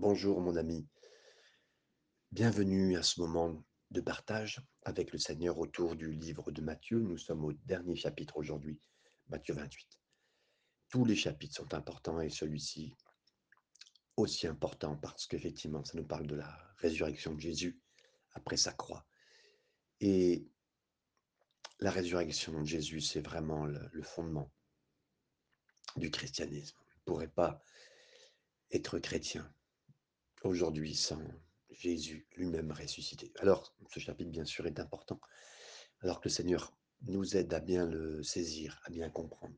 Bonjour mon ami, bienvenue à ce moment de partage avec le Seigneur autour du livre de Matthieu. Nous sommes au dernier chapitre aujourd'hui, Matthieu 28. Tous les chapitres sont importants et celui-ci aussi important parce qu'effectivement, ça nous parle de la résurrection de Jésus après sa croix. Et la résurrection de Jésus, c'est vraiment le, fondement du christianisme. On ne pourrait pas être chrétien aujourd'hui sans Jésus lui-même ressuscité. Alors, ce chapitre, bien sûr, est important, alors que le Seigneur nous aide à bien le saisir, à bien comprendre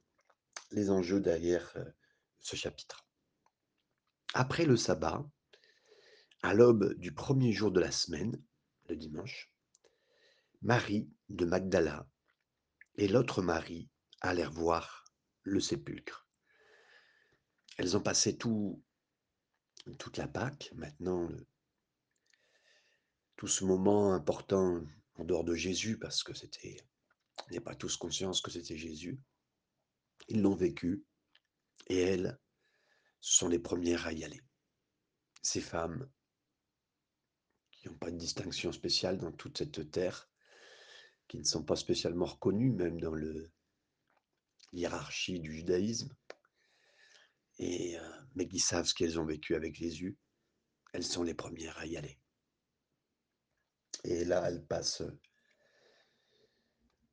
les enjeux derrière euh, ce chapitre. Après le sabbat, à l'aube du premier jour de la semaine, le dimanche, Marie de Magdala et l'autre Marie allèrent voir le sépulcre. Elles ont passé tout, toute la Pâque, maintenant, tout ce moment important en dehors de Jésus, parce que c'était, n'est pas tous conscience que c'était Jésus. Ils l'ont vécu et elles sont les premières à y aller. Ces femmes qui n'ont pas de distinction spéciale dans toute cette terre, qui ne sont pas spécialement reconnues, même dans le hiérarchie du judaïsme, et, euh, mais qui savent ce qu'elles ont vécu avec Jésus, elles sont les premières à y aller. Et là, elles passent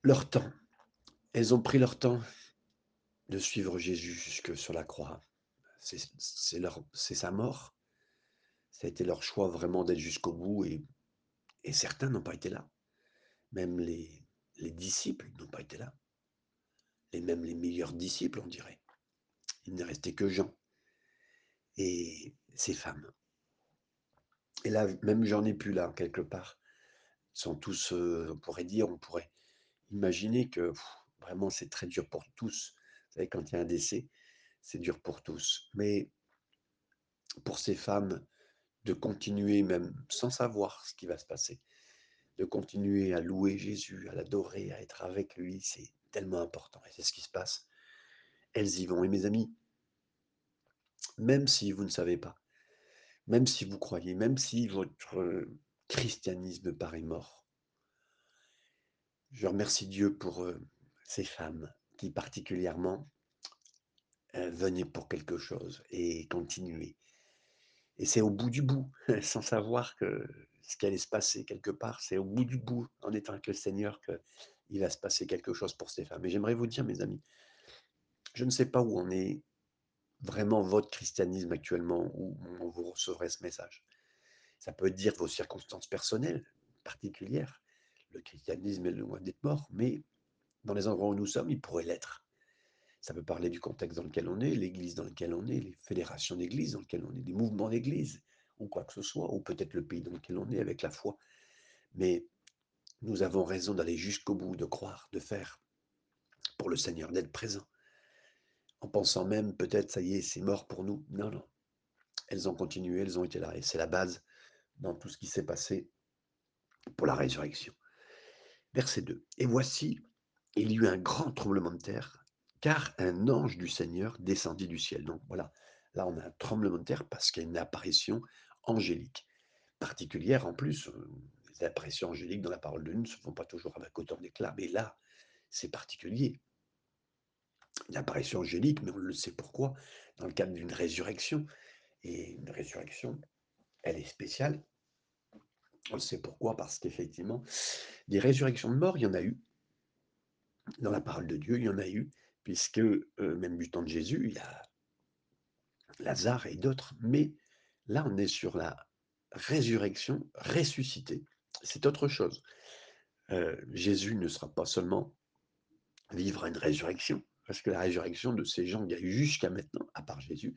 leur temps. Elles ont pris leur temps de suivre Jésus jusque sur la croix. C'est sa mort. Ça a été leur choix vraiment d'être jusqu'au bout et, et certains n'ont pas été là. Même les, les disciples n'ont pas été là. Et même les meilleurs disciples, on dirait. Il n'est resté que Jean et ces femmes. Et là, même j'en ai plus là, quelque part. Ils sont tous, euh, on pourrait dire, on pourrait imaginer que vraiment c'est très dur pour tous. Vous savez, quand il y a un décès, c'est dur pour tous. Mais pour ces femmes, de continuer même sans savoir ce qui va se passer, de continuer à louer Jésus, à l'adorer, à être avec lui, c'est tellement important. Et c'est ce qui se passe. Elles y vont. Et mes amis, même si vous ne savez pas, même si vous croyez, même si votre christianisme paraît mort, je remercie Dieu pour euh, ces femmes qui particulièrement euh, venaient pour quelque chose et continuer. Et c'est au bout du bout, sans savoir que ce qui allait se passer quelque part, c'est au bout du bout, en étant avec le Seigneur, qu'il va se passer quelque chose pour ces femmes. Et j'aimerais vous dire, mes amis, je ne sais pas où en est vraiment votre christianisme actuellement, où vous recevrez ce message. Ça peut dire vos circonstances personnelles particulières. Le christianisme est loin d'être mort, mais dans les endroits où nous sommes, il pourrait l'être. Ça peut parler du contexte dans lequel on est, l'église dans laquelle on est, les fédérations d'église dans lesquelles on est, des mouvements d'église, ou quoi que ce soit, ou peut-être le pays dans lequel on est avec la foi. Mais nous avons raison d'aller jusqu'au bout, de croire, de faire pour le Seigneur, d'être présent. En pensant même, peut-être, ça y est, c'est mort pour nous. Non, non. Elles ont continué, elles ont été là. Et c'est la base dans tout ce qui s'est passé pour la résurrection. Verset 2. Et voici, il y eut un grand tremblement de terre, car un ange du Seigneur descendit du ciel. Donc voilà, là on a un tremblement de terre parce qu'il y a une apparition angélique, particulière en plus. euh, Les apparitions angéliques dans la parole de Dieu ne se font pas toujours avec autant d'éclat, mais là, c'est particulier. Une apparition angélique, mais on le sait pourquoi, dans le cadre d'une résurrection. Et une résurrection, elle est spéciale. On le sait pourquoi, parce qu'effectivement, des résurrections de morts, il y en a eu. Dans la parole de Dieu, il y en a eu, puisque euh, même du temps de Jésus, il y a Lazare et d'autres. Mais là, on est sur la résurrection ressuscité. C'est autre chose. Euh, Jésus ne sera pas seulement vivre une résurrection, parce que la résurrection de ces gens qu'il y a eu jusqu'à maintenant, à part Jésus,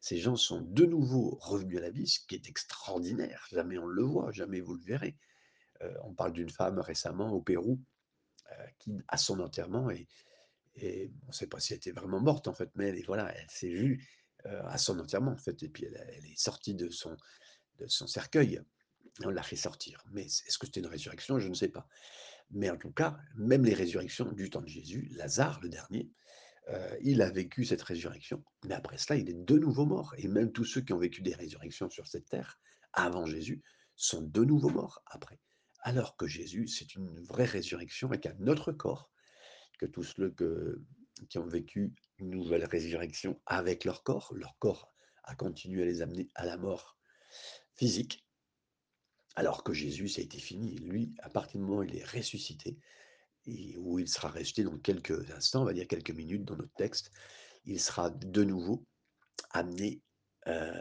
ces gens sont de nouveau revenus à la vie, ce qui est extraordinaire. Jamais on le voit, jamais vous le verrez. Euh, on parle d'une femme récemment au Pérou euh, qui, à son enterrement, et, on ne sait pas si elle était vraiment morte en fait, mais elle, voilà, elle s'est vue euh, à son enterrement en fait, et puis elle, est sortie de son, cercueil. On l'a fait sortir. Mais est-ce que c'était une résurrection? Je ne sais pas. Mais en tout cas, même les résurrections du temps de Jésus, Lazare, le dernier, Heu, il a vécu cette résurrection, mais après cela, il est de nouveau mort et même tous ceux qui ont vécu des résurrections sur cette terre, avant Jésus, sont de nouveau morts après. Alors que Jésus, c'est une vraie résurrection avec un autre corps que tous ceux qui ont vécu une nouvelle résurrection avec leur corps. Leur corps a continué à les amener à la mort physique, alors que Jésus, a été fini. Lui, à partir du moment où il est ressuscité et où il sera ressuscité dans quelques instants, on va dire quelques minutes dans notre texte, il sera de nouveau amené, heu,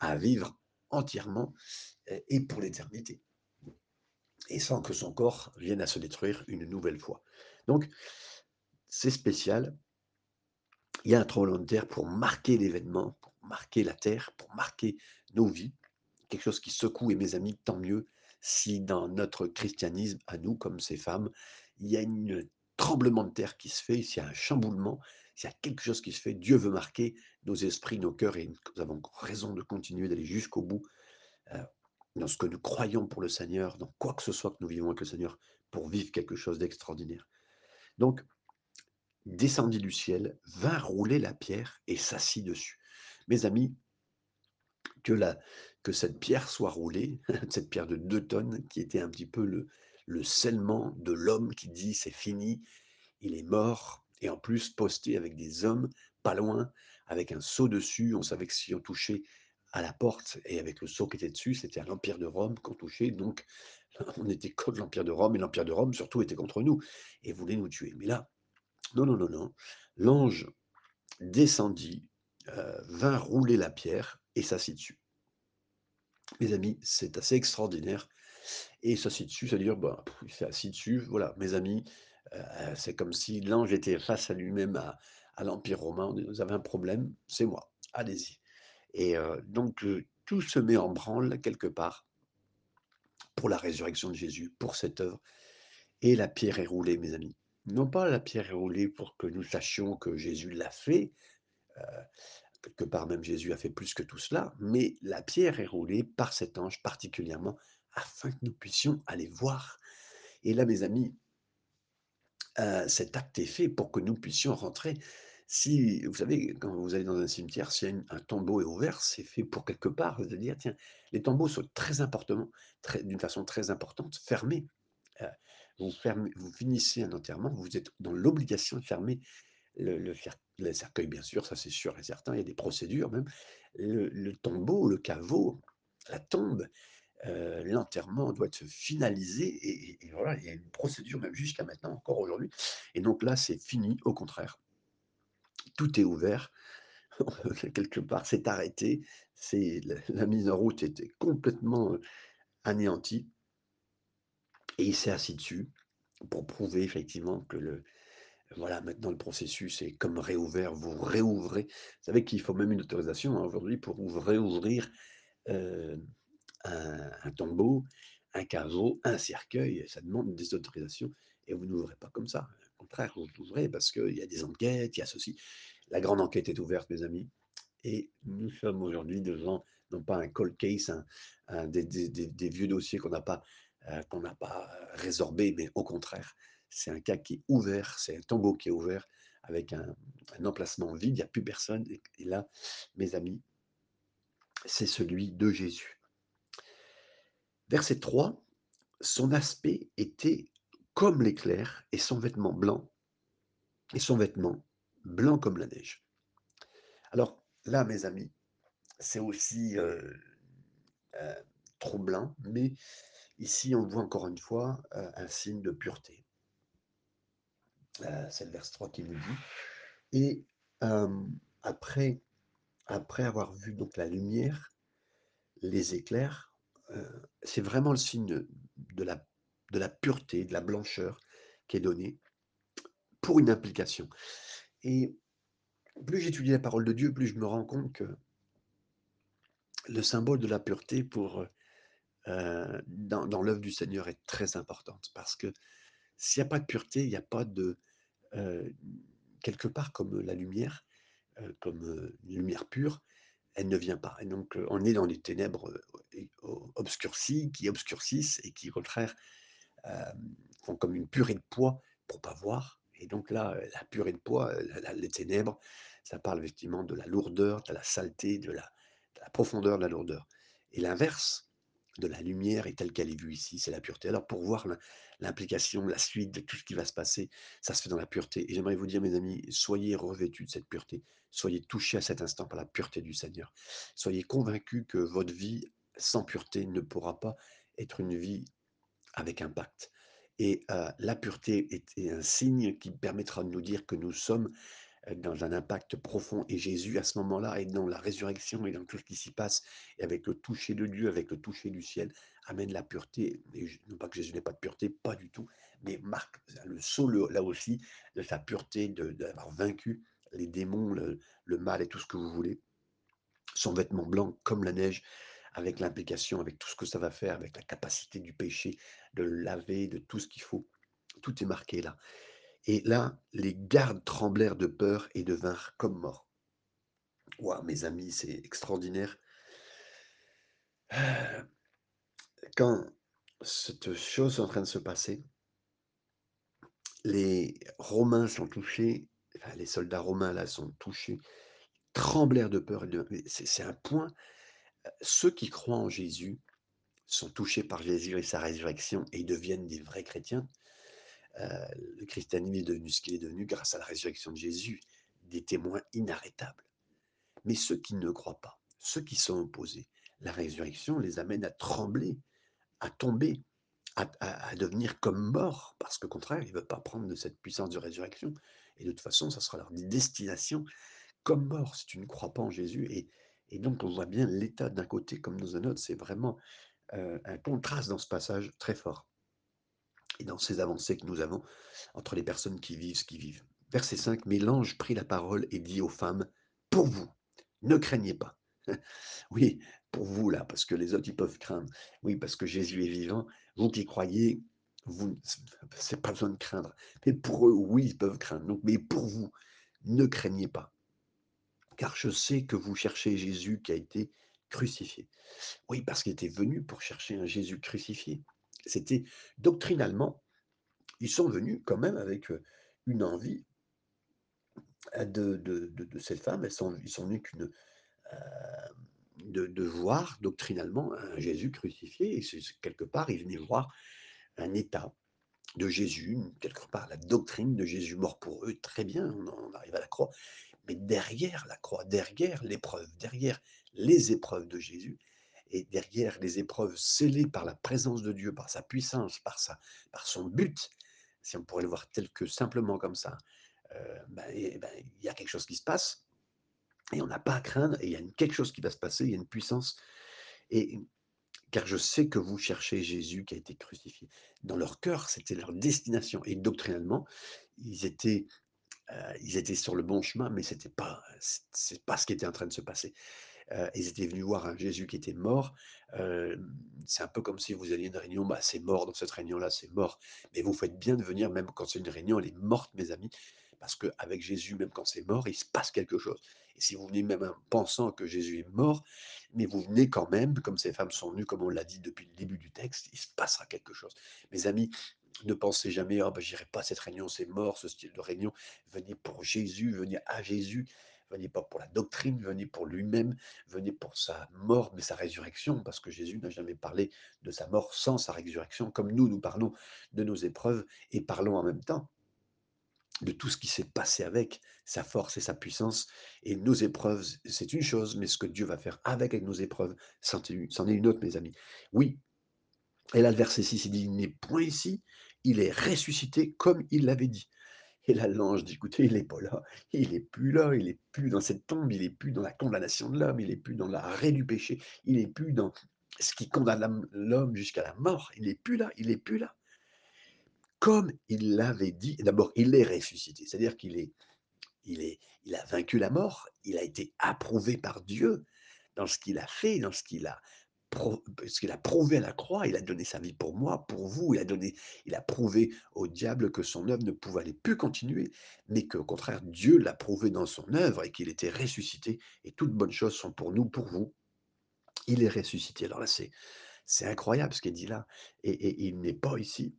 à vivre entièrement et et pour l'éternité et sans que son corps vienne à se détruire une nouvelle fois. Donc c'est spécial. Il y a un tremblement de terre pour marquer l'événement, pour marquer la terre, pour marquer nos vies, quelque chose qui secoue et mes amis, tant mieux si dans notre christianisme à nous, comme ces femmes, il y a une tremblement de terre qui se fait, s'il y a un chamboulement, s'il y a quelque chose qui se fait, Dieu veut marquer nos esprits, nos cœurs et nous avons raison de continuer d'aller jusqu'au bout, heu, dans ce que nous croyons pour le Seigneur, dans quoi que ce soit que nous vivons avec le Seigneur, pour vivre quelque chose d'extraordinaire. Donc descendit du ciel, vint rouler la pierre et s'assit dessus. Mes amis, que la que cette pierre soit roulée, cette pierre de 2 tonnes qui était un petit peu le le scellement de l'homme qui dit: «C'est fini, il est mort» et en plus posté avec des hommes pas loin, avec un sceau dessus. On savait que si on touchait à la porte et avec le sceau qui était dessus, c'était à l'empire de Rome qu'on touchait, donc on était contre l'empire de Rome et l'empire de Rome surtout était contre nous et voulait nous tuer. Mais là, non, non, non, non, l'ange descendit, heu, vint rouler la pierre et s'assit dessus. Mes amis, c'est assez extraordinaire et s'assit dessus, c'est-à-dire, bah, il s'est dessus, voilà, mes amis, heu, c'est comme si l'ange était face à lui-même, à l'empire romain. «Vous avez un problème? C'est moi, allez-y» et heu, donc heu, tout se met en branle quelque part pour la résurrection de Jésus, pour cette œuvre et la pierre est roulée, mes amis. Non pas la pierre est roulée pour que nous sachions que Jésus l'a fait, quelque part même Jésus a fait plus que tout cela, mais la pierre est roulée par cet ange particulièrement afin que nous puissions aller voir. Et là, mes amis, heu, cet acte est fait pour que nous puissions rentrer. Si vous savez, quand vous allez dans un cimetière, si un tombeau est ouvert, c'est fait pour quelque part, de dire: «Tiens» les tombeaux sont très importantement, très d'une façon très importante, fermés. Heu, vous fermez vous finissez un enterrement, vous êtes dans l'obligation de fermer le le le cercueil, bien sûr, ça c'est sûr et certain, il y a des procédures même. Le tombeau, le caveau, la tombe, heu, l'enterrement doit se finaliser et voilà, il y a une procédure même jusqu'à maintenant, encore aujourd'hui et donc là, c'est fini, au contraire. Tout est ouvert, quelque part, c'est arrêté, c'est la la mise en route était complètement, heu, anéantie et il s'est assis dessus pour prouver effectivement que le Voilà, maintenant le processus est comme réouvert, vous réouvrez. Vous savez qu'il faut même une autorisation, hein, aujourd'hui pour ouvr réouvrir, heu, un tombeau, un caveau, un cercueil, ça demande des autorisations et vous n'ouvrez pas comme ça. Au contraire, vous l'ouvrez parce qu'il y a des enquêtes, il y a ceci. La grande enquête est ouverte, mes amis et nous sommes aujourd'hui devant, non pas un cold case, des vieux dossiers qu'on n'a pas, heu, qu'on n'a pas, heu, résorbés, mais au contraire, c'est un cas qui est ouvert, c'est un tombeau qui est ouvert avec un emplacement vide, il y a plus personne et là, mes amis, c'est celui de Jésus. Verset 3, son aspect était comme l'éclair et son vêtement blanc et son vêtement blanc comme la neige. Alors là, mes amis, c'est aussi, heu heu, troublant, mais ici, on voit encore une fois, heu, un signe de pureté. Heu, c'est le verset 3 qui nous dit. Et hem, après après avoir vu donc la lumière, les éclairs, heu, c'est vraiment le signe de la de la pureté, de la blancheur qui est donnée pour une implication et plus j'étudie la parole de Dieu, plus je me rends compte que le symbole de la pureté pour, dans dans l'œuvre du Seigneur est très importante parce que s'il y a pas de pureté, il y a pas de, quelque part comme la lumière, comme, une lumière pure, elle ne vient pas. Et donc, on est dans les ténèbres, obscurcies, qui obscurcissent et qui au contraire, font comme une purée de poids pour pas voir. Et donc là, la purée de la les ténèbres, ça parle effectivement de la lourdeur, de la saleté, de la profondeur de la lourdeur. Et l'inverse de la lumière est telle qu'elle est vue ici, c'est la pureté. Alors pour voir l'im l'implication, la suite de tout ce qui va se passer, ça se fait dans la pureté et j'aimerais vous dire mes amis, soyez revêtus de cette pureté, soyez touchés à cet instant par la pureté du Seigneur. Soyez convaincus que votre vie sans pureté ne pourra pas être une vie avec impact et heu, la pureté est un signe qui permettra de nous dire que nous sommes, dans un impact profond et Jésus à ce moment-là est dans la résurrection et dans tout ce qui s'y passe et avec le toucher de Dieu, avec le toucher du ciel, amène la pureté et non pas que Jésus n'ait pas de pureté, pas du tout, mais marque le le là aussi de sa pureté, d'avoir vaincu les démons, le le mal et tout ce que vous voulez. Son vêtement blanc comme la neige, avec l'implication, avec tout ce que ça va faire, avec la capacité du péché de le laver, de tout ce qu'il faut. Tout est marqué là. Et là, les gardes tremblèrent de peur et devinrent comme morts. Waouh, mes amis, c'est extraordinaire. Heu, quand cette chose est en train de se passer, les Romains sont touchés, les soldats romains là sont touchés, tremblèrent de peur c'est un point, ceux qui croient en Jésus sont touchés par Jésus et sa résurrection et deviennent des vrais chrétiens. Le christianisme est devenu ce qu'il est devenu grâce à la résurrection de Jésus, des témoins inarrêtables. Mais ceux qui ne croient pas, ceux qui sont opposés, la résurrection les amène à trembler, à tomber, à devenir comme morts parce qu'au contraire, ils ne veulent pas prendre de cette puissance de résurrection. Et de toute façon, ça sera leur destination comme morts si tu ne crois pas en Jésus. Et donc on voit bien l'état d'un côté comme dans un autre, c'est vraiment, heu, un contraste dans ce passage très fort et dans ces avancées que nous avons entre les personnes qui vivent ce qu'ils vivent. Verset 5, mais l'ange prit la parole et dit aux femmes, Pour vous, ne craignez pas. Oui, pour vous là, parce que les autres, ils peuvent craindre. Oui, parce que Jésus est vivant. Vous qui croyez, vous, c'est pas besoin de craindre. Mais pour eux, oui, ils peuvent craindre. Donc, mais pour vous, ne craignez pas, car je sais que vous cherchez Jésus qui a été crucifié. Oui, parce qu'il était venu pour chercher un Jésus crucifié. C'était doctrinalement, ils sont venus quand même avec euh, une envie euh, de, de, de, de cette femme. Elles sont, ils sont venus qu'une, euh, de, voir doctrinalement un Jésus crucifié. Et quelque part, ils venaient voir un état de Jésus, quelque part la doctrine de Jésus mort pour eux. Très bien, on, on arrive à la croix. Mais derrière la croix, derrière l'épreuve, derrière les épreuves de Jésus, et derrière les épreuves scellées par la présence de Dieu, par sa puissance, par, sa, par son but, si on pourrait le voir tel que simplement comme ça, euh, ben, eh ben, il y a quelque chose qui se passe et on n'a pas à craindre et il y a quelque chose qui va se passer, il y a une puissance. Et car je sais que vous cherchez Jésus qui a été crucifié. Dans leur cœur, c'était leur destination. Et doctrinalement, ils étaient, euh, ils étaient sur le bon chemin, mais c'était pas, c'est pas ce qui était en train de se passer. Ils étaient venus voir un Jésus qui était mort. C'est un peu comme si vous alliez à une réunion, bah, c'est mort dans cette réunion-là, c'est mort. Mais vous faites bien de venir même quand c'est une réunion, elle est morte mes amis, parce qu'avec Jésus, même quand c'est mort, il se passe quelque chose. Et si vous venez même en pensant que Jésus est mort, mais vous venez quand même, comme ces femmes sont venues, comme on l'a dit depuis le début du texte, il se passera quelque chose. Mes amis, ne pensez jamais: «Ah bah, j'irai pas à cette réunion, c'est mort ce style de réunion». Venez pour Jésus, venez à Jésus, venez pas pour la doctrine, venez pour lui-même, venez pour sa mort, mais sa résurrection, parce que Jésus n'a jamais parlé de sa mort sans sa résurrection, comme nous, nous parlons de nos épreuves et parlons en même temps de tout ce qui s'est passé avec sa force et sa puissance. Et nos épreuves, c'est une chose, mais ce que Dieu va faire avec, nos épreuves, c'en est une c'en est une autre, mes amis. Oui, et là, le verset 6, il dit, il n'est point ici, il est ressuscité comme il l'avait dit. Et là, l'ange dit, écoutez, il n'est pas là, il n'est plus là, il n'est plus dans cette tombe, il n'est plus dans la condamnation de l'homme, il n'est plus dans l'arrêt du péché, il n'est plus dans ce qui condamne l'homme jusqu'à la mort, il n'est plus là, il n'est plus là. Comme il l'avait dit, d'abord, il est ressuscité, c'est-à-dire qu'il est, il est, il a vaincu la mort, il a été approuvé par Dieu dans ce qu'il a fait, dans ce qu'il a, ce qu'il a prouvé à la croix. Il a donné sa vie pour moi, pour vous. Il a donné, il a prouvé au diable que son œuvre ne pouvait plus continuer, mais qu'au contraire, Dieu l'a prouvé dans son œuvre et qu'il était ressuscité. Et toutes bonnes choses sont pour nous, pour vous. Il est ressuscité. Alors là, c'est, c'est incroyable ce qui est dit là. Et, et il n'est pas ici.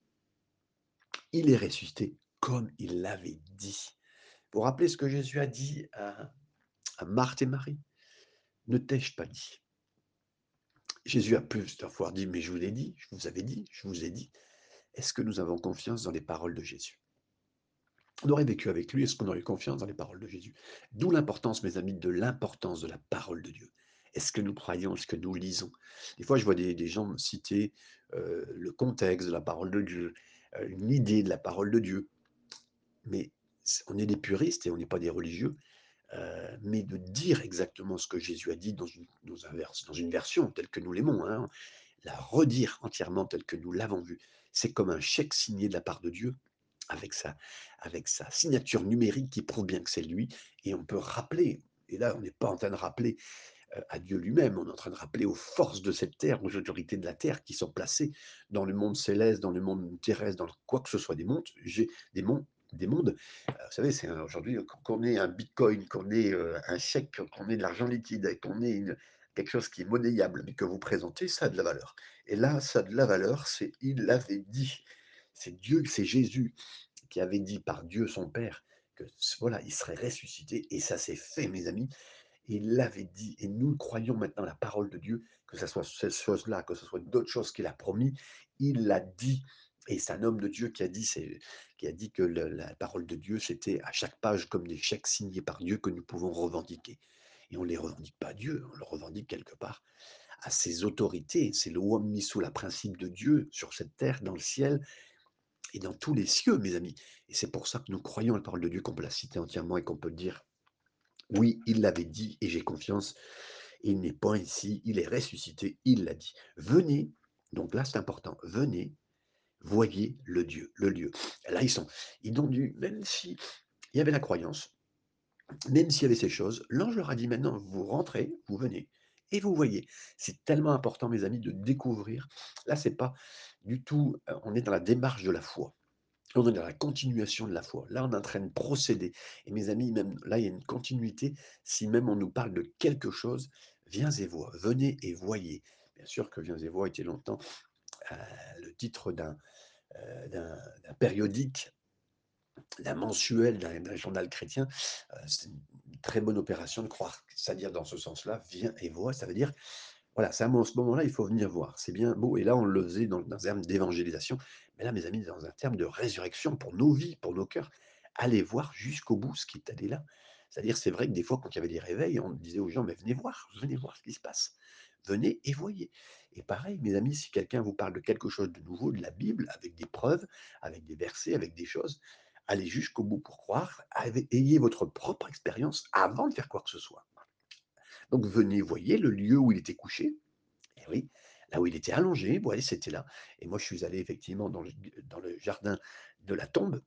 Il est ressuscité comme il l'avait dit. Vous vous rappelez ce que Jésus a dit à, à Marthe et Marie? Ne t'ai-je pas dit? Jésus a plusieurs fois dit, mais je vous l'ai dit, je vous avais dit, je vous ai dit. Est-ce que nous avons confiance dans les paroles de Jésus? On aurait vécu avec lui, est-ce qu'on aurait confiance dans les paroles de Jésus? D'où l'importance, mes amis, de l'importance de la parole de Dieu. Est-ce que nous croyons ce que nous lisons? Des fois, je vois des, des gens citer euh, le contexte de la parole de Dieu, euh, une idée de la parole de Dieu. Mais on est des puristes et on n'est pas des religieux. Euh, mais de dire exactement ce que Jésus a dit dans une, dans dans une version telle que nous l'aimons, hein, la redire entièrement telle que nous l'avons vue, c'est comme un chèque signé de la part de Dieu avec sa, avec sa signature numérique qui prouve bien que c'est lui, et on peut rappeler, et là on n'est pas en train de rappeler euh, à Dieu lui-même, on est en train de rappeler aux forces de cette terre, aux autorités de la terre qui sont placées dans le monde céleste, dans le monde terrestre, dans quoi que ce soit des mondes, des mondes, des mondes. Vous savez, c'est aujourd'hui qu'on ait un bitcoin, qu'on ait euh, un chèque, qu'on ait de l'argent liquide, qu'on ait quelque chose qui est monnayable, mais que vous présentez, ça a de la valeur. Et là, ça a de la valeur, c'est il l'avait dit. C'est Dieu, c'est Jésus qui avait dit par Dieu son Père que voilà, il serait ressuscité, et ça s'est fait, mes amis. Il l'avait dit, et nous croyons maintenant la parole de Dieu, que ce soit cette chose-là, que ce soit d'autres choses qu'il a promis, il l'a dit. Et c'est un homme de Dieu qui a dit, qui a dit que la parole de Dieu, c'était à chaque page comme des chèques signés par Dieu que nous pouvons revendiquer. Et on ne les revendique pas à Dieu, on le revendique quelque part à ses autorités. C'est le mis sous la principe de Dieu sur cette terre, dans le ciel et dans tous les cieux, mes amis. Et c'est pour ça que nous croyons la parole de Dieu, qu'on peut la citer entièrement et qu'on peut dire oui, il l'avait dit et j'ai confiance. Il n'est pas ici, il est ressuscité, il l'a dit. Venez, donc là c'est important, venez, voyez le Dieu, le lieu. Là ils sont, ils ont dû, même si y avait la croyance, même s'il y avait ces choses, l'ange leur a dit maintenant, vous rentrez, vous venez et vous voyez. C'est tellement important, mes amis, de découvrir. Là, c'est pas du tout, euh, on est dans la démarche de la foi. On est dans la continuation de la foi. Là, on est en train de procéder. Et mes amis, même là, il y a une continuité. Si même on nous parle de quelque chose, viens et vois, venez et voyez. Bien sûr que Viens et vois était longtemps le titre d'un euh, d'un- périodique, d'un mensuel, d'un journal chrétien. Euh, c'est une très bonne opération de croire, c'est-à-dire dans ce sens-là, viens et vois, ça veut dire voilà, c'est à ce moment-là, il faut venir voir. C'est bien beau et là, on le faisait dans un terme d'évangélisation, mais là, mes amis, dans un terme de résurrection pour nos vies, pour nos cœurs. Allez voir jusqu'au bout ce qui est allé là. C'est-à-dire, c'est vrai que des fois, quand il y avait des réveils, on disait aux gens: «Mais venez voir, venez voir ce qui se passe. Venez et voyez» et pareil, mes amis, si quelqu'un vous parle de quelque chose de nouveau, de la Bible, avec des preuves, avec des versets, avec des choses, allez jusqu'au bout pour croire, ayez votre propre expérience avant de faire quoi que ce soit. Donc venez, voyez le lieu où il était couché, et oui, là où il était allongé, ouais, c'était là. Et moi, je suis allé effectivement dans le, dans le jardin de la tombe,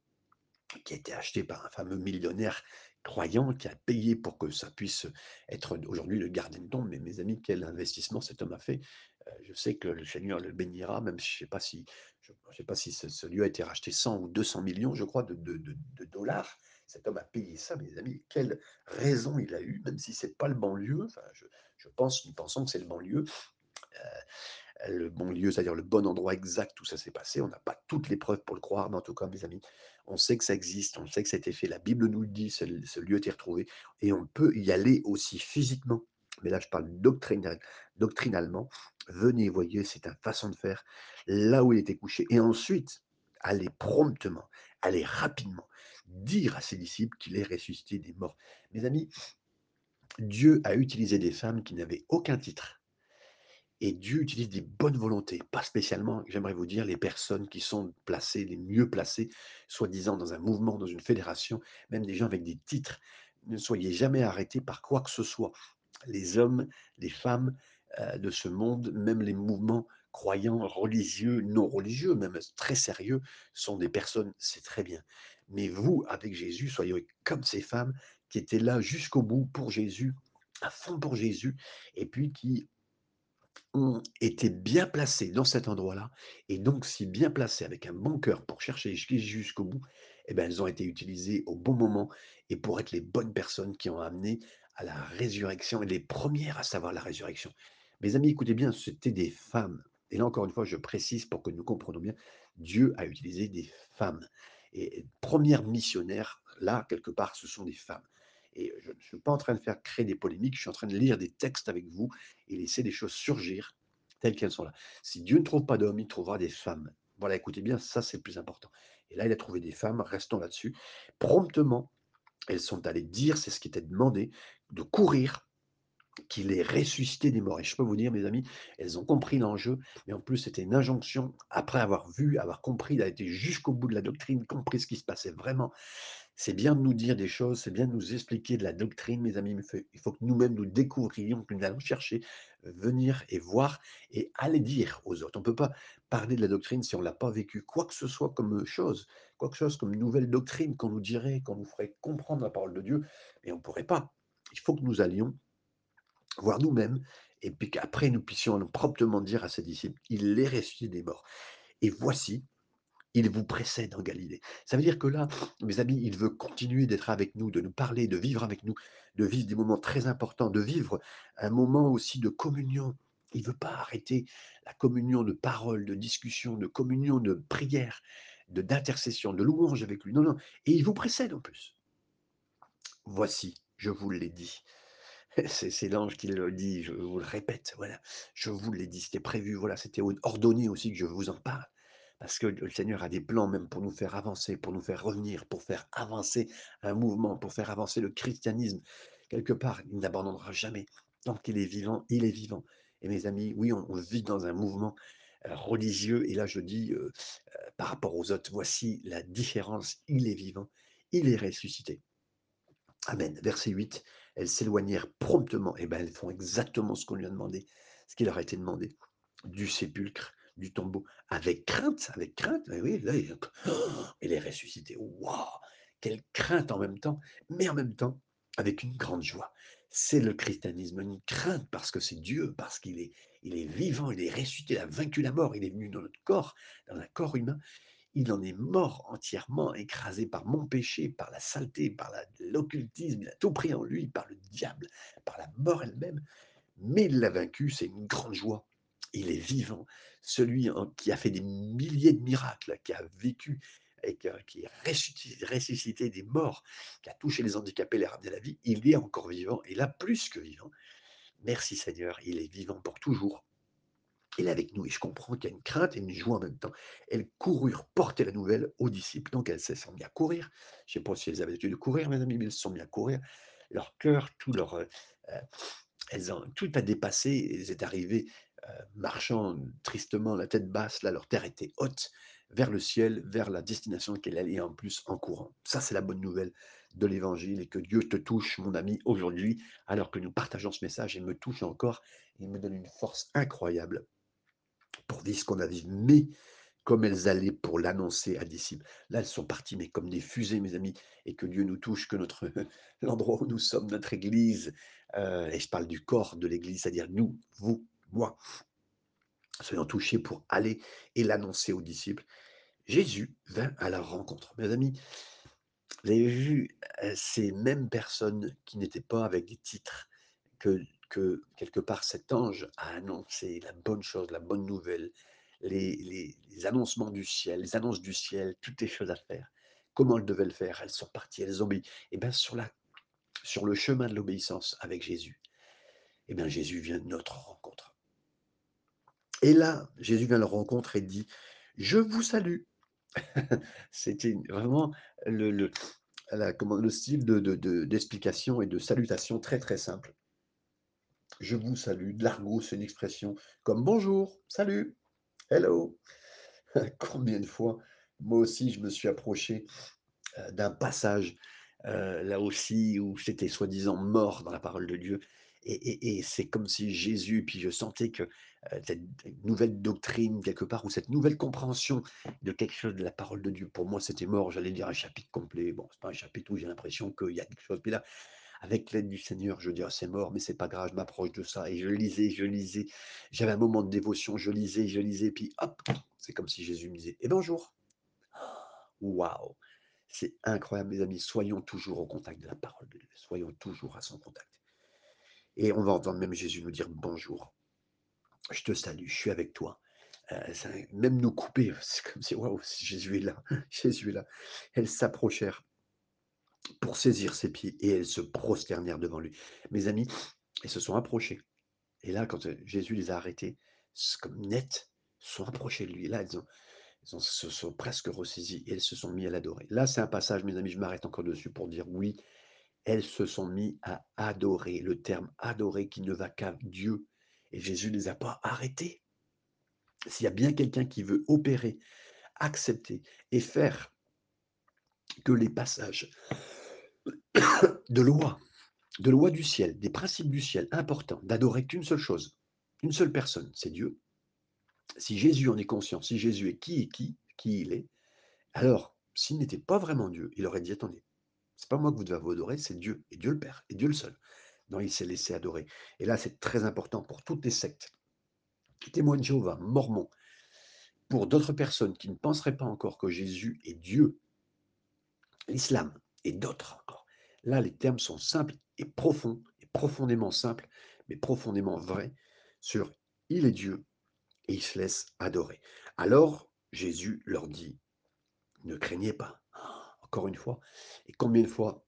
qui a été acheté par un fameux millionnaire croyant qui a payé pour que ça puisse être aujourd'hui le gardien de tombe. Mais mes amis, quel investissement cet homme a fait. Euh, je sais que le Seigneur le bénira, même si je ne sais pas si, ce, ce lieu a été racheté 100 ou 200 millions, je crois, de, dollars. Cet homme a payé ça, mes amis. Quelle raison il a eu, même si c'est pas le bon lieu. Enfin, je, pense, nous pensons que c'est le bon lieu le bon lieu, c'est-à-dire le bon endroit exact où ça s'est passé. On n'a pas toutes les preuves pour le croire, mais en tout cas, mes amis, on sait que ça existe, on sait que ça a été fait. La Bible nous le dit, ce, ce lieu a été retrouvé, et on peut y aller aussi physiquement. Mais là, je parle doctrinal, doctrinalement. Venez, voyez, c'est une façon de faire là où il était couché. Et ensuite, aller promptement, aller rapidement, dire à ses disciples qu'il est ressuscité des morts. Mes amis, Dieu a utilisé des femmes qui n'avaient aucun titre et Dieu utilise des bonnes volontés, pas spécialement, j'aimerais vous dire, les personnes qui sont placées, les mieux placées, soi-disant dans un mouvement, dans une fédération, même des gens avec des titres. Ne soyez jamais arrêtés par quoi que ce soit. Les hommes, les femmes euh, de ce monde, même les mouvements croyants, religieux, non religieux, même très sérieux, sont des personnes, c'est très bien. Mais vous, avec Jésus, soyez comme ces femmes qui étaient là jusqu'au bout pour Jésus, à fond pour Jésus, et puis qui ont été bien placés dans cet endroit-là et donc si bien placés avec un bon cœur pour chercher jusqu jusqu'au bout, eh ben, elles ont été utilisées au bon moment et pour être les bonnes personnes qui ont amené à la résurrection et les premières à savoir la résurrection. Mes amis, écoutez bien, c'était des femmes et là encore une fois, je précise pour que nous comprenions bien, Dieu a utilisé des femmes et 1 missionnaire, là, quelque part, ce sont des femmes et je ne suis pas en train de faire créer des polémiques, je suis en train de lire des textes avec vous et laisser des choses surgir telles qu'elles sont là. Si Dieu ne trouve pas d'homme, il trouvera des femmes. Voilà, écoutez bien, ça, c'est le plus important et là, il a trouvé des femmes, restons là-dessus. Promptement, elles sont allées dire, c'est ce qui était demandé, de courir qu'il est ressuscité des morts. Et je peux vous dire, mes amis, elles ont compris l'enjeu, mais en plus, c'était une injonction, après avoir vu, avoir compris, a été jusqu'au bout de la doctrine, compris ce qui se passait vraiment. C'est bien de nous dire des choses, c'est bien de nous expliquer de la doctrine, mes amis, mais il faut que nous-mêmes nous découvrions, que nous allons chercher, euh, venir et voir et aller dire aux autres. On ne peut pas parler de la doctrine si on ne l'a pas vécu, quoi que ce soit comme chose, quoi que ce soit comme nouvelle doctrine qu'on nous dirait, qu'on nous ferait comprendre la parole de Dieu, et on ne pourrait pas. Il faut que nous allions voir nous-mêmes, et puis qu'après nous puissions promptement dire à ses disciples, il est ressuscité des morts. Et voici, il vous précède en Galilée. Ça veut dire que là, mes amis, il veut continuer d'être avec nous, de nous parler, de vivre avec nous, de vivre des moments très importants, de vivre un moment aussi de communion. Il ne veut pas arrêter la communion de paroles, de discussions, de communion, de prière, de d'intercession, de louange avec lui. Non, non. Et il vous précède en plus. Voici, je vous l'ai dit. C'est l'ange qui le dit, je vous le répète, voilà. Je vous l'ai dit, c'était prévu, voilà, c'était ordonné aussi que je vous en parle. Parce que le Seigneur a des plans même pour nous faire avancer, pour nous faire revenir, pour faire avancer un mouvement, pour faire avancer le christianisme. Quelque part, il n'abandonnera jamais. Tant qu'il est vivant, il est vivant. Et mes amis, oui, on, vit dans un mouvement euh, religieux. Et là, je dis, euh, euh, par rapport aux autres, voici la différence. Il est vivant, il est ressuscité. Amen. Verset 8, elles s'éloignèrent promptement. Et eh bien, elles font exactement ce qu'on lui a demandé, ce qui leur a été demandé, du sépulcre, du tombeau, avec crainte, avec crainte. Et oui, là, il, est ressuscitée. Waouh Quelle crainte en même temps, mais en même temps, avec une grande joie. C'est le christianisme, une crainte parce que c'est Dieu, parce qu'il est, il est vivant, il est ressuscité, il a vaincu la mort, il est venu dans notre corps, dans un corps humain, il en est mort entièrement, écrasé par mon péché, par la saleté, par l'occultisme. Il a tout pris en lui, par le diable, par la mort elle-même. Mais il l'a vaincu, c'est une grande joie. Il est vivant. Celui qui a fait des milliers de miracles, qui a vécu et qui est ressuscité, des morts, qui a touché les handicapés, les ramené à la vie, il est encore vivant, et là plus que vivant. Merci Seigneur, il est vivant pour toujours il est avec nous. Et je comprends qu'il y a une crainte et une joie en même temps. Elles coururent porter la nouvelle aux disciples. Donc elles se sont mis à courir. Je ne sais pas si elles avaient l'habitude de courir, mes amis, mais elles se sont mis à courir. Leur cœur, tout leur, euh, euh, elles ont, tout a dépassé. Elles étaient arrivées euh, marchant tristement, la tête basse. Là, leur terre était haute vers le ciel, vers la destination qu'elle allait en plus en courant. Ça, c'est la bonne nouvelle de l'évangile et que Dieu te touche, mon ami, aujourd'hui, alors que nous partageons ce message et me touche encore. Il me donne une force incroyable pour vivre ce qu'on a vu, mais comme elles allaient pour l'annoncer à disciples. Là, elles sont parties, mais comme des fusées, mes amis, et que Dieu nous touche, que notre l'endroit où nous sommes, notre Église, euh, et je parle du corps de l'Église, c'est-à-dire nous, vous, moi, soyons touchés pour aller et l'annoncer aux disciples. Jésus vint à la rencontre. Mes amis, vous avez vu euh, ces mêmes personnes qui n'étaient pas avec des titres que que quelque part cet ange a annoncé la bonne chose, la bonne nouvelle, les, les, annoncements du ciel, les annonces du ciel, toutes les choses à faire. Comment elles devaient le faire? Elles sont parties, elles ont obéi. Et eh bien sur, la, sur le chemin de l'obéissance avec Jésus, et eh bien Jésus vient de notre rencontre. Et là, Jésus vient leur rencontre et dit, je vous salue. C'était vraiment le, le, la, comment, le style d'explication de, de, et de salutation très très simple je vous salue. De l'argot, c'est une expression comme bonjour, salut, hello. Combien de fois, moi aussi, je me suis approché euh, d'un passage, euh, là aussi, où j'étais soi-disant mort dans la parole de Dieu. Et, c'est comme si Jésus, puis je sentais que euh, cette nouvelle doctrine, quelque part, ou cette nouvelle compréhension de quelque chose de la parole de Dieu, pour moi, c'était mort. J'allais dire un chapitre complet. Bon, c'est pas un chapitre où j'ai l'impression qu'il y a quelque chose. Puis là, avec l'aide du Seigneur, je dis, «Ah, c'est mort, mais c'est pas grave, je m'approche de ça. Et je lisais, je lisais. J'avais un moment de dévotion, je lisais, je lisais, puis hop, c'est comme si Jésus me disait, et bonjour. Waouh, c'est incroyable, mes amis. Soyons toujours au contact de la parole de Dieu. Soyons toujours à son contact. Et on va entendre même Jésus nous dire bonjour. Je te salue, je suis avec toi. Ça même nous couper, c'est comme si waouh, Jésus est là, Jésus est là. Elles s'approchèrent pour saisir ses pieds et elles se prosternèrent devant lui. Mes amis, elles se sont approchées et là, quand, heu, Jésus les a arrêtées, s comme net, sont approchées de lui là, elles se sont presque ressaisies et elles se sont mis à l'adorer. Là, c'est un passage, mes amis, je m'arrête encore dessus pour dire oui, elles se sont mis à adorer. Le terme adorer qui ne va qu'à Dieu et Jésus les a pas arrêtées. S'il y a bien quelqu'un qui veut opérer, accepter et faire que les passages de loi, de loi du ciel, des principes du ciel importants, d'adorer qu'une seule chose, une seule personne, c'est Dieu. Si Jésus en est conscient, si Jésus est qui est qui, qui il est, alors s'il n'était pas vraiment Dieu, il aurait dit attendez, c'est pas moi que vous devez vous adorer, c'est Dieu, et Dieu le Père, et Dieu le seul. Non, il s'est laissé adorer. Et là, c'est très important pour toutes les sectes, témoins de Jéhovah, mormons, pour d'autres personnes qui ne penseraient pas encore que Jésus est Dieu, l'islam et d'autres encore. Là, les termes sont simples et profonds, et profondément simples, mais profondément vrais, sur il est Dieu et il se laisse adorer. Alors, Jésus leur dit, ne craignez pas. Encore une fois, et combien de fois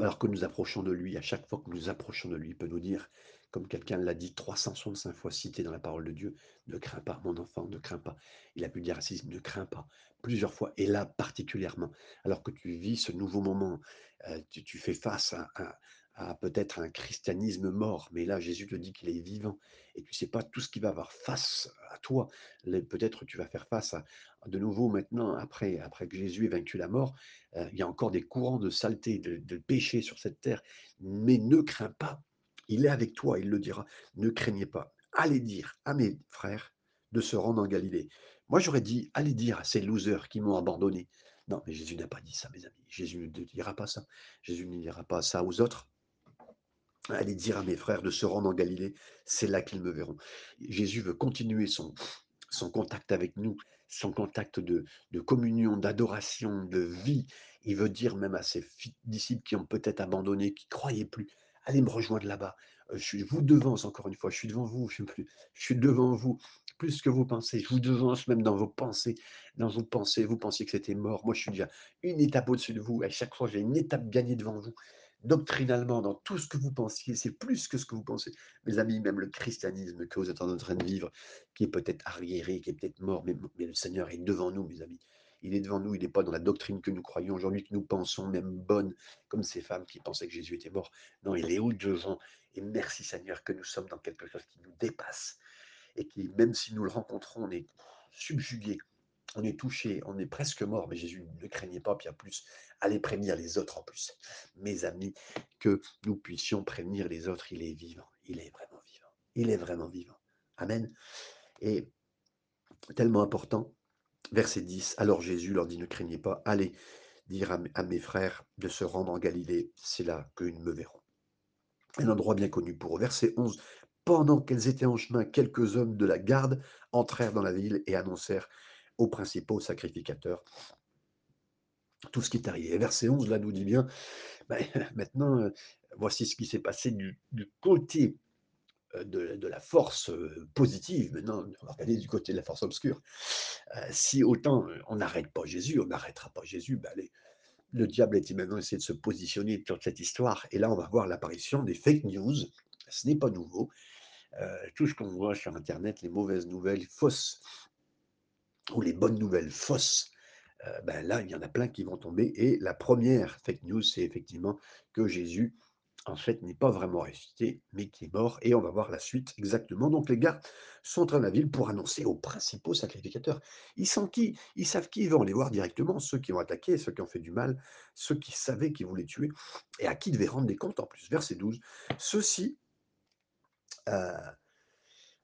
alors que nous approchons de lui, à chaque fois que nous approchons de lui, il peut nous dire, comme quelqu'un l'a dit 365 fois cité dans la parole de Dieu, ne crains pas, mon enfant, ne crains pas. Il a pu dire Cécile, ne crains pas, plusieurs fois, et là particulièrement, alors que tu vis ce nouveau moment, euh, tu, fais face à, peut-être un christianisme mort, mais là Jésus te dit qu'il est vivant, et tu sais pas tout ce qui va avoir face à toi. Peut-être tu vas faire face à, de nouveau maintenant, après, après que Jésus ait vaincu la mort, euh, il y a encore des courants de saleté, de, de péché sur cette terre, mais ne crains pas. Il est avec toi, il le dira. Ne craignez pas. Allez dire à mes frères de se rendre en Galilée. Moi, j'aurais dit, allez dire à ces losers qui m'ont abandonné. Non, mais Jésus n'a pas dit ça, mes amis. Jésus ne dira pas ça. Jésus ne dira pas ça aux autres. Allez dire à mes frères de se rendre en Galilée, c'est là qu'ils me verront. Jésus veut continuer son, contact avec nous, son contact de, de communion, d'adoration, de vie. Il veut dire même à ses disciples qui ont peut-être abandonné, qui ne croyaient plus, allez me rejoindre là-bas. Euh, Je vous devance, encore une fois, je suis devant vous, je suis, devant vous, plus que vous pensez. Je vous devance même dans vos pensées. Dans vos pensées, vous pensiez que c'était mort. Moi, je suis déjà une étape au-dessus de vous. À chaque fois, j'ai une étape gagnée devant vous. Doctrinalement, dans tout ce que vous pensiez, c'est plus que ce que vous pensez. Mes amis, même le christianisme que vous êtes en train de vivre, qui est peut-être arriéré, qui est peut-être mort, mais le Seigneur est devant nous, mes amis. Il est devant nous, il n'est pas dans la doctrine que nous croyons aujourd'hui, que nous pensons même bonne, comme ces femmes qui pensaient que Jésus était mort. Non, il est au-devant. Et merci Seigneur que nous sommes dans quelque chose qui nous dépasse et qui, même si nous le rencontrons, on est subjugué, on est touché, on est presque mort. Mais Jésus, ne craignez pas, puis en plus, allez prévenir les autres en plus. Mes amis, que nous puissions prévenir les autres, il est vivant, il est vraiment vivant, il est vraiment vivant. Amen. Et tellement important. Verset 10, alors Jésus leur dit, ne craignez pas, allez dire à mes, frères de se rendre en Galilée, c'est là qu'ils me verront. Un endroit bien connu pour eux. Verset 11, pendant qu'elles étaient en chemin, quelques hommes de la garde entrèrent dans la ville et annoncèrent aux principaux sacrificateurs tout ce qui est arrivé. Et verset 11, là, nous dit bien, ben, maintenant, euh, voici ce qui s'est passé du, côté de, de la force euh, positive. Maintenant, on va regarder du côté de la force obscure. Euh, si autant euh, on n'arrête pas Jésus, on n'arrêtera pas Jésus, ben le diable était maintenant essayé de se positionner dans cette histoire? Et là, on va voir l'apparition des fake news. Ce n'est pas nouveau. Euh, tout ce qu'on voit sur Internet, les mauvaises nouvelles fausses ou les bonnes nouvelles fausses, euh, ben là, il y en a plein qui vont tomber. Et la première fake news, c'est effectivement que Jésus en fait, n'est pas vraiment ressuscité, mais qui est mort. Et on va voir la suite exactement. Donc, les gars sont dans la ville pour annoncer aux principaux sacrificateurs. Ils sont qui? Ils savent qui? Ils vont aller voir directement, ceux qui ont attaqué, ceux qui ont fait du mal, ceux qui savaient qu'ils voulaient tuer, et à qui devaient rendre des comptes en plus. Verset 12. Ceux-ci, euh,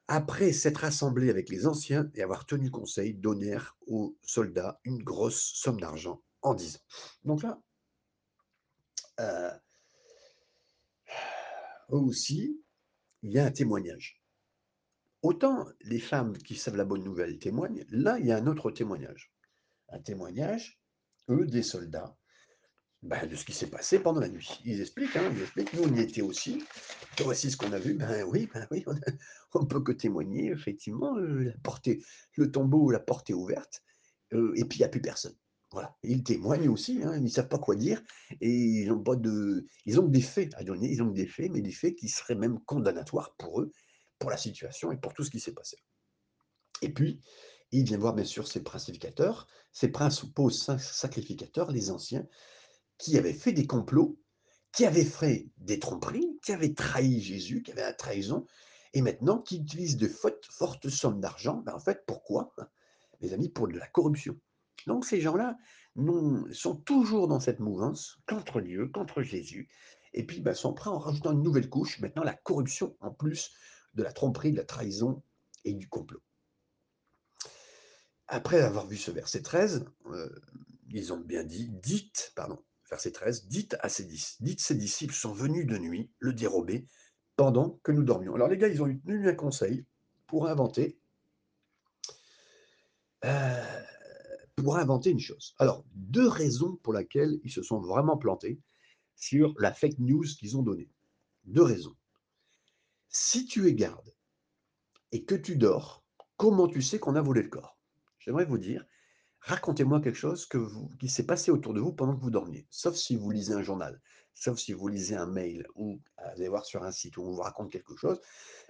après s'être assemblés avec les anciens et avoir tenu conseil, donnèrent aux soldats une grosse somme d'argent en disant. Donc là, euh, eux aussi, il y a un témoignage. Autant les femmes qui savent la bonne nouvelle témoignent, là, il y a un autre témoignage. Un témoignage, eux, des soldats, Bah, de ce qui s'est passé pendant la nuit. Ils expliquent, hein, ils expliquent: «Nous, on y était aussi. Voici ce qu'on a vu». Ben oui, ben oui, on on peut que témoigner effectivement, heu, la le tombeau, la porte est ouverte, heu et puis il y a plus personne. Voilà. Ils témoignent aussi, hein, ils savent pas quoi dire et ils ont pas de ils ont des faits à donner, ils ont des faits, mais des faits qui seraient même condamnatoires pour eux, pour la situation et pour tout ce qui s'est passé. Et puis, il vient voir bien sûr ses pacificateurs, ses principaux sa sacrificateurs, les anciens, qui avaient fait des complots, qui avaient fait des tromperies, qui avaient trahi Jésus, qui avaient la trahison et maintenant qui utilisent de fortes sommes d'argent. Ben, en fait, pourquoi? Mes amis, pour de la corruption. Donc ces gens-là sont toujours dans cette mouvance contre Dieu, contre Jésus et puis, bah, sont prêts en rajoutant une nouvelle couche, maintenant la corruption en plus de la tromperie, de la trahison et du complot. Après avoir vu ce verset 13, heu, ils ont bien dit: «Dites» pardon, verset 13: «Dites à ses dites ses disciples sont venus de nuit le dérober pendant que nous dormions». Alors les gars, ils ont eu un conseil pour inventer pour inventer une chose. Alors 2 raisons pour laquelle ils se sont vraiment plantés sur la fake news qu'ils ont donnée. 2 raisons. Si tu es garde et que tu dors, comment tu sais qu'on a volé le corps? J'aimerais vous dire, racontez-moi quelque chose que vous qui s'est passé autour de vous pendant que vous dormiez, sauf si vous lisez un journal, sauf si vous lisez un mail ou allez voir sur un site où on vous raconte quelque chose.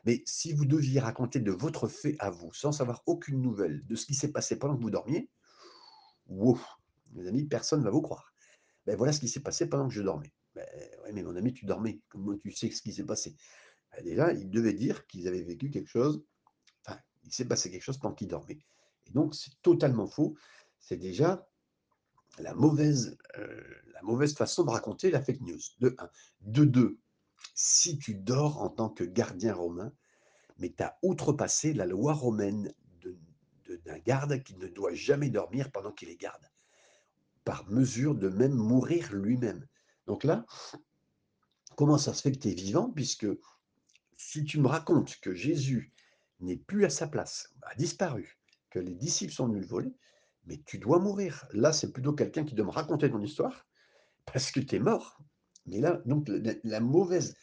Mais si vous deviez raconter de votre fait à vous, sans savoir aucune nouvelle de ce qui s'est passé pendant que vous dormiez, Wow, mes amis, personne ne va vous croire. Ben voilà ce qui s'est passé pendant que je dormais. Ben ouais, mais mon ami, tu dormais. Comment tu sais ce qui s'est passé? Bah, déjà, ils devaient dire qu'ils avaient vécu quelque chose, enfin, il s'est passé quelque chose pendant qu'ils dormaient. Et donc, c'est totalement faux. C'est déjà la mauvaise, heu, la mauvaise façon de raconter la fake news, de un. De 2, si tu dors en tant que gardien romain, mais tu as outrepassé la loi romaine d'un garde qui ne doit jamais dormir pendant qu'il est garde. Par mesure de même mourir lui-même. Donc là, comment ça se fait que tu es vivant? Puisque si tu me racontes que Jésus n'est plus à sa place, a disparu, que les disciples sont venus le voler, mais tu dois mourir. Là, c'est plutôt quelqu'un qui doit me raconter ton histoire parce que tu es mort. Mais là, donc la mauvaise,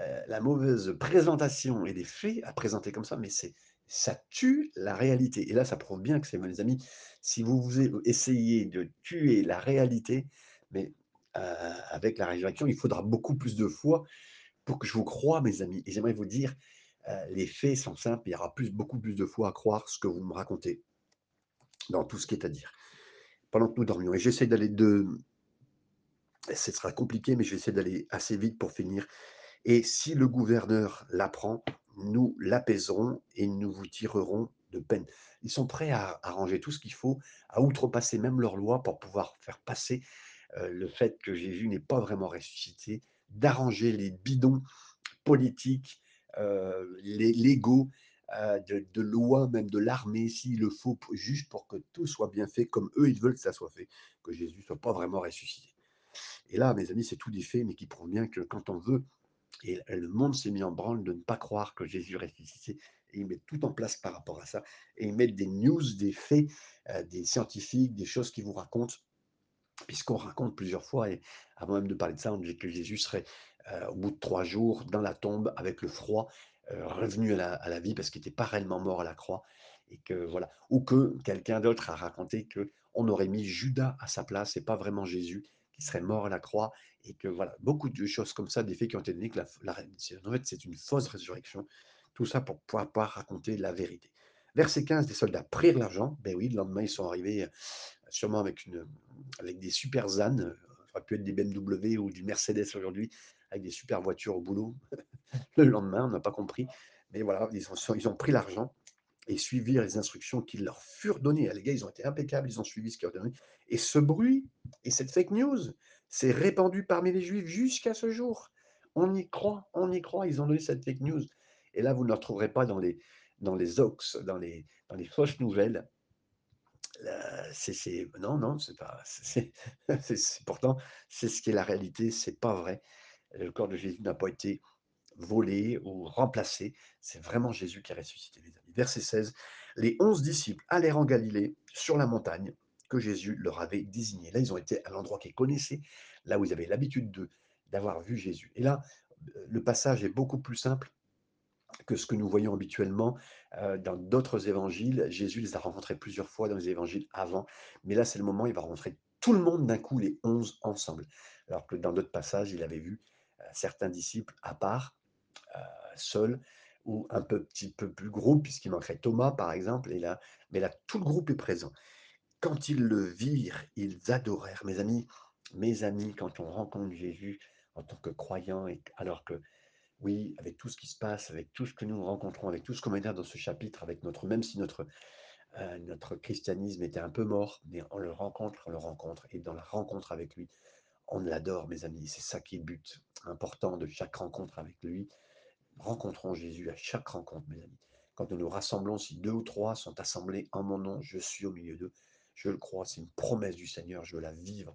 heu, la mauvaise présentation et les faits à présenter comme ça, mais c'est ça tue la réalité. Et là, ça prouve bien que c'est mes amis, si vous essayez de tuer la réalité, mais avec la résurrection, il faudra beaucoup plus de foi pour que je vous croie, mes amis. Et j'aimerais vous dire, les faits sont simples, il y aura plus beaucoup plus de foi à croire ce que vous me racontez dans tout ce qui est à dire. Pendant que nous dormions et j'essaie d'aller de ce sera compliqué, mais je vais essayer d'aller assez vite pour finir et si le gouverneur l'apprend, nous l'apaiserons et nous vous tirerons de peine. Ils sont prêts à arranger tout ce qu'il faut, à outrepasser même leurs lois pour pouvoir faire passer, heu, le fait que Jésus n'est pas vraiment ressuscité, d'arranger les bidons politiques, heu, lé légaux, heu, de lois, même de l'armée s'il le faut, juste pour que tout soit bien fait comme eux, ils veulent que ça soit fait, que Jésus soit pas vraiment ressuscité. Et là, mes amis, c'est tout des faits, mais qui prouvent bien que quand on veut et le monde s'est mis en branle de ne pas croire que Jésus ressuscité et ils mettent tout en place par rapport à ça et ils mettent des news, des faits, heu, des scientifiques, des choses qu'ils vous racontent puisqu'on raconte plusieurs fois et avant même de parler de ça, on dit que Jésus serait, heu, au bout de 3 jours dans la tombe avec le froid, heu, revenu à la vie parce qu'il était pas réellement mort à la croix et que voilà. Ou que quelqu'un d'autre a raconté qu'on aurait mis Judas à sa place et pas vraiment Jésus qui serait mort à la croix et que voilà, beaucoup de choses comme ça, des faits qui ont été donnés que la la en fait, c'est une fausse résurrection. Tout ça pour pouvoir pas raconter la vérité. Verset 15, les soldats prirent l'argent. Ben oui, le lendemain, ils sont arrivés, sûrement avec des super ânes, heu, ça aurait pu être des BMW ou du Mercedes aujourd'hui, avec des super voitures au boulot. Le lendemain, on n'a pas compris, mais voilà, ils ont ils ont pris l'argent et suivirent les instructions qui leur furent données. Ah, les gars, ils ont été impeccables, ils ont suivi ce qui leur donné et ce bruit et cette fake news s'est répandue parmi les juifs jusqu'à ce jour. On y croit, on y croit, ils ont donné cette fake news et là, vous ne le retrouverez pas dans les dans les hoax, dans les dans les fausses nouvelles. C'est c'est non, non, c'est pas c'est c'est pourtant, c'est ce qui est la réalité, c'est pas vrai. Le corps de Jésus n'a pas été volé ou remplacé. C'est vraiment Jésus qui est ressuscité, les amis. Verset 16, les 11 disciples allèrent en Galilée, sur la montagne que Jésus leur avait désignée. Là, ils ont été à l'endroit qu'ils connaissaient, là où ils avaient l'habitude de d'avoir vu Jésus. Et là, heu, le passage est beaucoup plus simple que ce que nous voyons habituellement, heu, dans d'autres évangiles. Jésus les a rencontrés plusieurs fois dans les évangiles avant, mais là, c'est le moment où il va rencontrer tout le monde d'un coup, les 11 ensemble. Alors que dans d'autres passages, il avait vu, heu, certains disciples à part, heu, seuls ou un peu petit peu plus gros puisqu'il manquerait Thomas, par exemple et là mais là, tout le groupe est présent. Quand ils le virent, ils adorèrent. Mes amis mes amis, quand on rencontre Jésus en tant que croyant et alors que oui, avec tout ce qui se passe, avec tout ce que nous rencontrons, avec tout ce qu'on dire dans ce chapitre, avec notre même si notre, heu, notre christianisme était un peu mort, mais on le rencontre, on le rencontre et dans la rencontre avec lui, on l'adore mes amis. C'est ça qui est le but important de chaque rencontre avec lui. Rencontrons Jésus à chaque rencontre mes amis. Quand nous nous rassemblons, si 2 ou 3 sont assemblés en mon nom, je suis au milieu d'eux. Je le crois, c'est une promesse du Seigneur, je veux la vivre,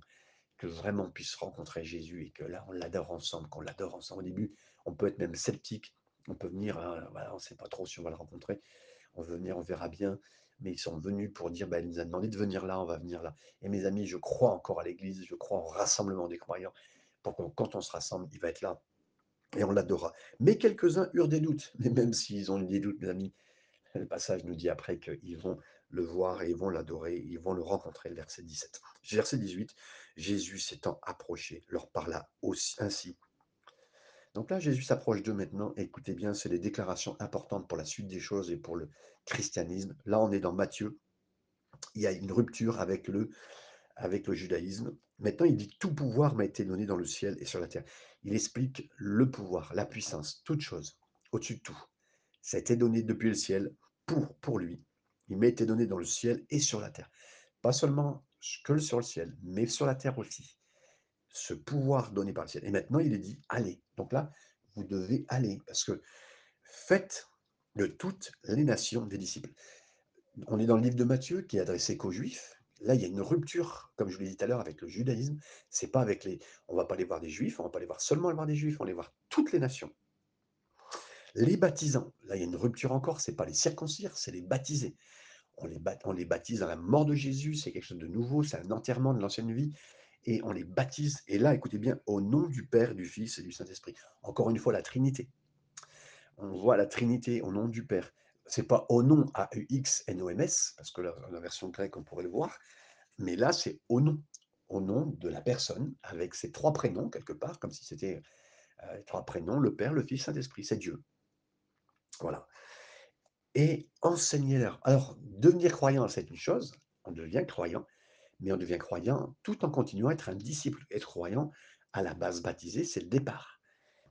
que vraiment on puisse rencontrer Jésus et que là, on l'adore ensemble, qu'on l'adore ensemble. Au début, on peut être même sceptique, on peut venir, hein, on ne sait pas trop si on va le rencontrer. On veut venir, on verra bien, mais ils sont venus pour dire: «Bah, il nous a demandé de venir là, on va venir là» et mes amis, je crois encore à l'église, je crois au rassemblement des croyants pour que quand on se rassemble, il va être là et on l'adorera. Mais quelques-uns eurent des doutes, mais même s'ils ont eu des doutes, mes amis, le passage nous dit après qu'ils vont le voir et ils vont l'adorer, ils vont le rencontrer, verset 17. Verset 18, Jésus s'étant approché, leur parla aussi ainsi. Donc là, Jésus s'approche d'eux maintenant. Écoutez bien, c'est des déclarations importantes pour la suite des choses et pour le christianisme. Là, on est dans Matthieu. Il y a une rupture avec le, avec le judaïsme. Maintenant, il dit tout pouvoir m'a été donné dans le ciel et sur la terre. Il explique le pouvoir, la puissance, toute chose, au-dessus de tout. Ça a été donné depuis le ciel pour, pour lui. Il m'a été donné dans le ciel et sur la terre. Pas seulement que sur le ciel, mais sur la terre aussi. Ce pouvoir donné par le ciel. Et maintenant, il est dit, allez. Donc là, vous devez aller, parce que faites de toutes les nations des disciples. On est dans le livre de Matthieu qui est adressé qu'aux Juifs. Là, il y a une rupture, comme je vous l'ai dit tout à l'heure, avec le judaïsme. C'est pas avec les. On va pas aller voir des Juifs, on va pas aller voir seulement aller voir des Juifs, on va aller voir toutes les nations. Les baptisants, là, il y a une rupture encore. C'est pas les circoncire, c'est les baptiser. On les, on les baptise dans la mort de Jésus. C'est quelque chose de nouveau. C'est un enterrement de l'ancienne vie et on les baptise. Et là, écoutez bien, au nom du Père, du Fils et du Saint-Esprit. Encore une fois, la Trinité. On voit la Trinité au nom du Père. C'est pas au nom A-U-X-N-O-M-S, parce que la, version grecque, on pourrait le voir, mais là, c'est au nom, au nom de la personne, avec ses trois prénoms, quelque part, comme si c'était euh, trois prénoms, le Père, le Fils, Saint-Esprit, c'est Dieu. Voilà. Et enseignez-leur. Alors, devenir croyant, c'est une chose, on devient croyant, mais on devient croyant tout en continuant à être un disciple. Être croyant, à la base baptisé, c'est le départ.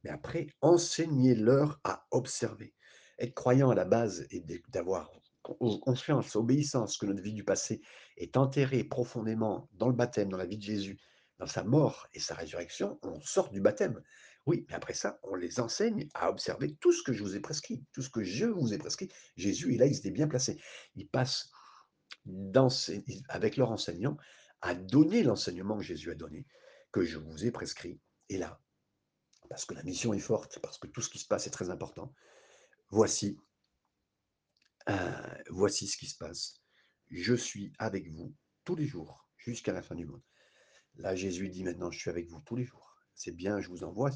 Mais après, enseignez-leur à observer. Être croyant à la base et d'avoir confiance, obéissance que notre vie du passé est enterrée profondément dans le baptême, dans la vie de Jésus, dans sa mort et sa résurrection, on sort du baptême. Oui, mais après ça, on les enseigne à observer tout ce que je vous ai prescrit, tout ce que je vous ai prescrit. Jésus, et là, il s'était bien placé. Il passe avec leur enseignant, à donner l'enseignement que Jésus a donné, que je vous ai prescrit. Et là, parce que la mission est forte, parce que tout ce qui se passe est très important, voici, euh, voici ce qui se passe. Je suis avec vous tous les jours, jusqu'à la fin du monde. Là, Jésus dit maintenant, je suis avec vous tous les jours. C'est bien, je vous envoie,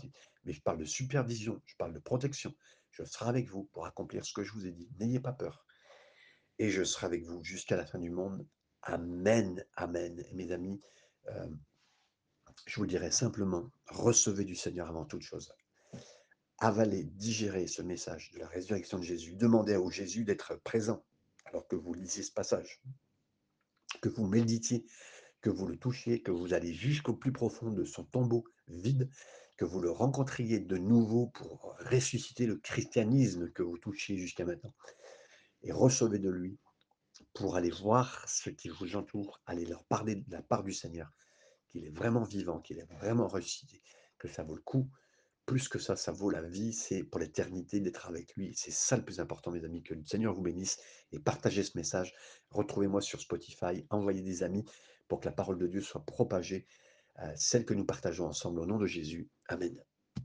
mais je parle de supervision, je parle de protection. Je serai avec vous pour accomplir ce que je vous ai dit. N'ayez pas peur et je serai avec vous jusqu'à la fin du monde. Amen, amen. Et mes amis, euh, je vous dirais simplement, recevez du Seigneur avant toute chose. Avalez, digérez ce message de la résurrection de Jésus. Demandez au Jésus d'être présent alors que vous lisez ce passage, que vous méditiez, que vous le touchiez, que vous allez jusqu'au plus profond de son tombeau vide, que vous le rencontriez de nouveau pour ressusciter le christianisme que vous touchiez jusqu'à maintenant et recevez de lui pour aller voir ceux qui vous entourent, aller leur parler de la part du Seigneur, qu'il est vraiment vivant, qu'il est vraiment ressuscité, que ça vaut le coup. Plus que ça, ça vaut la vie, c'est pour l'éternité d'être avec lui. C'est ça le plus important, mes amis. Que le Seigneur vous bénisse et partagez ce message. Retrouvez-moi sur Spotify, envoyez des amis pour que la parole de Dieu soit propagée, euh, celle que nous partageons ensemble au nom de Jésus. Amen.